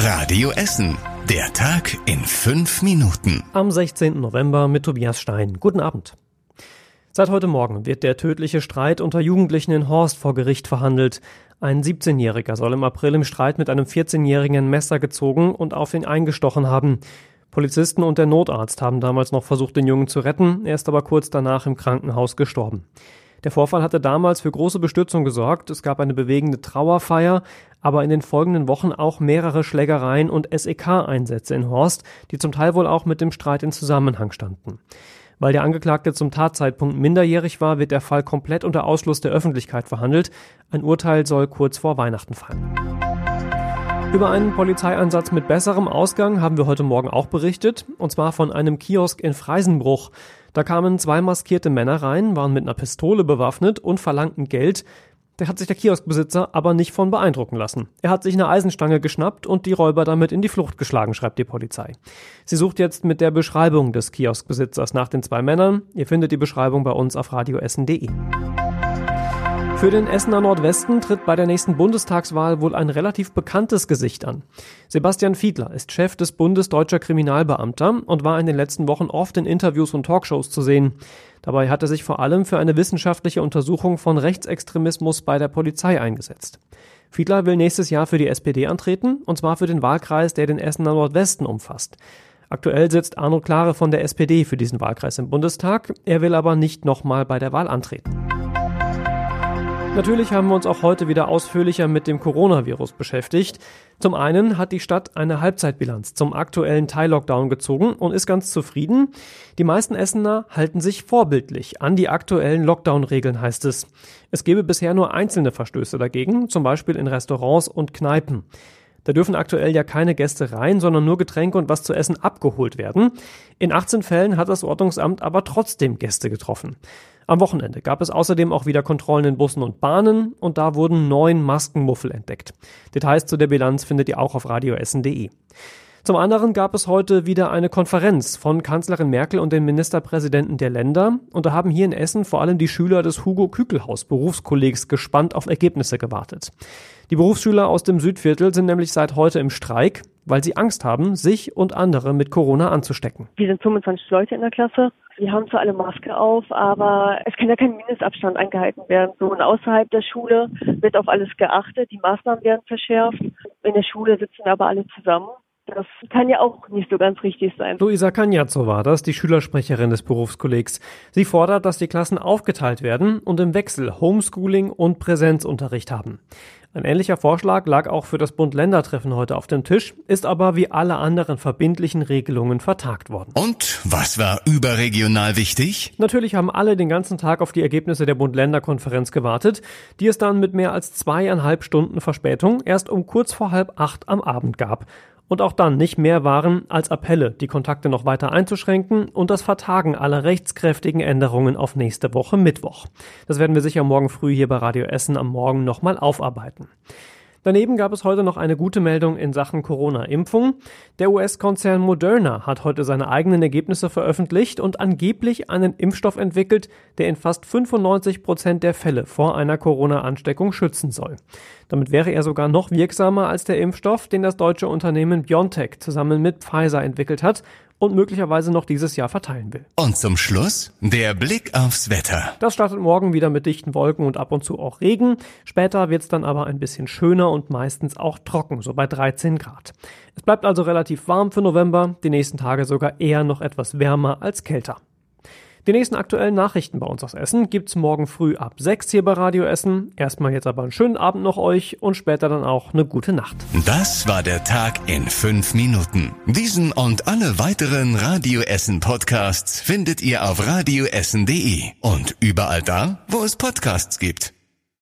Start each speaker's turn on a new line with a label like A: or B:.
A: Radio Essen. Der Tag in fünf Minuten.
B: Am 16. November mit Tobias Stein. Guten Abend. Seit heute Morgen wird der tödliche Streit unter Jugendlichen in Horst vor Gericht verhandelt. Ein 17-Jähriger soll im April im Streit mit einem 14-Jährigen ein Messer gezogen und auf ihn eingestochen haben. Polizisten und der Notarzt haben damals noch versucht, den Jungen zu retten. Er ist aber kurz danach im Krankenhaus gestorben. Der Vorfall hatte damals für große Bestürzung gesorgt. Es gab eine bewegende Trauerfeier, aber in den folgenden Wochen auch mehrere Schlägereien und SEK-Einsätze in Horst, die zum Teil wohl auch mit dem Streit in Zusammenhang standen. Weil der Angeklagte zum Tatzeitpunkt minderjährig war, wird der Fall komplett unter Ausschluss der Öffentlichkeit verhandelt. Ein Urteil soll kurz vor Weihnachten fallen. Über einen Polizeieinsatz mit besserem Ausgang haben wir heute Morgen auch berichtet, und zwar von einem Kiosk in Freisenbruch. Da kamen zwei maskierte Männer rein, waren mit einer Pistole bewaffnet und verlangten Geld. Der hat sich der Kioskbesitzer aber nicht von beeindrucken lassen. Er hat sich eine Eisenstange geschnappt und die Räuber damit in die Flucht geschlagen, schreibt die Polizei. Sie sucht jetzt mit der Beschreibung des Kioskbesitzers nach den zwei Männern. Ihr findet die Beschreibung bei uns auf radioessen.de. Für den Essener Nordwesten tritt bei der nächsten Bundestagswahl wohl ein relativ bekanntes Gesicht an. Sebastian Fiedler ist Chef des Bundes Deutscher Kriminalbeamter und war in den letzten Wochen oft in Interviews und Talkshows zu sehen. Dabei hat er sich vor allem für eine wissenschaftliche Untersuchung von Rechtsextremismus bei der Polizei eingesetzt. Fiedler will nächstes Jahr für die SPD antreten, und zwar für den Wahlkreis, der den Essener Nordwesten umfasst. Aktuell sitzt Arno Klare von der SPD für diesen Wahlkreis im Bundestag. Er will aber nicht nochmal bei der Wahl antreten. Natürlich haben wir uns auch heute wieder ausführlicher mit dem Coronavirus beschäftigt. Zum einen hat die Stadt eine Halbzeitbilanz zum aktuellen Teil-Lockdown gezogen und ist ganz zufrieden. Die meisten Essener halten sich vorbildlich an die aktuellen Lockdown-Regeln, heißt es. Es gebe bisher nur einzelne Verstöße dagegen, zum Beispiel in Restaurants und Kneipen. Da dürfen aktuell ja keine Gäste rein, sondern nur Getränke und was zu essen abgeholt werden. In 18 Fällen hat das Ordnungsamt aber trotzdem Gäste getroffen. Am Wochenende gab es außerdem auch wieder Kontrollen in Bussen und Bahnen und da wurden neun Maskenmuffel entdeckt. Details zu der Bilanz findet ihr auch auf radioessen.de. Zum anderen gab es heute wieder eine Konferenz von Kanzlerin Merkel und den Ministerpräsidenten der Länder. Und da haben hier in Essen vor allem die Schüler des Hugo Kükelhaus Berufskollegs gespannt auf Ergebnisse gewartet. Die Berufsschüler aus dem Südviertel sind nämlich seit heute im Streik, weil sie Angst haben, sich und andere mit Corona anzustecken.
C: Wir sind 25 Leute in der Klasse. Wir haben zwar alle Maske auf, aber es kann ja kein Mindestabstand eingehalten werden. So und außerhalb der Schule wird auf alles geachtet. Die Maßnahmen werden verschärft. In der Schule sitzen aber alle zusammen. Das kann ja auch nicht so ganz richtig sein.
B: Luisa Cagnazzo war das, die Schülersprecherin des Berufskollegs. Sie fordert, dass die Klassen aufgeteilt werden und im Wechsel Homeschooling und Präsenzunterricht haben. Ein ähnlicher Vorschlag lag auch für das Bund-Länder-Treffen heute auf dem Tisch, ist aber wie alle anderen verbindlichen Regelungen vertagt worden.
A: Und was war überregional wichtig?
B: Natürlich haben alle den ganzen Tag auf die Ergebnisse der Bund-Länder-Konferenz gewartet, die es dann mit mehr als zweieinhalb Stunden Verspätung erst um kurz vor halb acht am Abend gab und auch dann nicht mehr waren als Appelle, die Kontakte noch weiter einzuschränken und das Vertagen aller rechtskräftigen Änderungen auf nächste Woche Mittwoch. Das werden wir sicher morgen früh hier bei Radio Essen am Morgen nochmal aufarbeiten. Daneben gab es heute noch eine gute Meldung in Sachen Corona-Impfung. Der US-Konzern Moderna hat heute seine eigenen Ergebnisse veröffentlicht und angeblich einen Impfstoff entwickelt, der in fast 95 Prozent der Fälle vor einer Corona-Ansteckung schützen soll. Damit wäre er sogar noch wirksamer als der Impfstoff, den das deutsche Unternehmen BioNTech zusammen mit Pfizer entwickelt hat und möglicherweise noch dieses Jahr verteilen will.
A: Und zum Schluss der Blick aufs Wetter.
B: Das startet morgen wieder mit dichten Wolken und ab und zu auch Regen. Später wird es dann aber ein bisschen schöner und meistens auch trocken, so bei 13 Grad. Es bleibt also relativ warm für November, die nächsten Tage sogar eher noch etwas wärmer als kälter. Die nächsten aktuellen Nachrichten bei uns aus Essen gibt's morgen früh ab 6 hier bei Radio Essen. Erstmal jetzt aber einen schönen Abend noch euch und später dann auch eine gute Nacht.
A: Das war der Tag in fünf Minuten. Diesen und alle weiteren Radio Essen Podcasts findet ihr auf radioessen.de und überall da, wo es Podcasts gibt.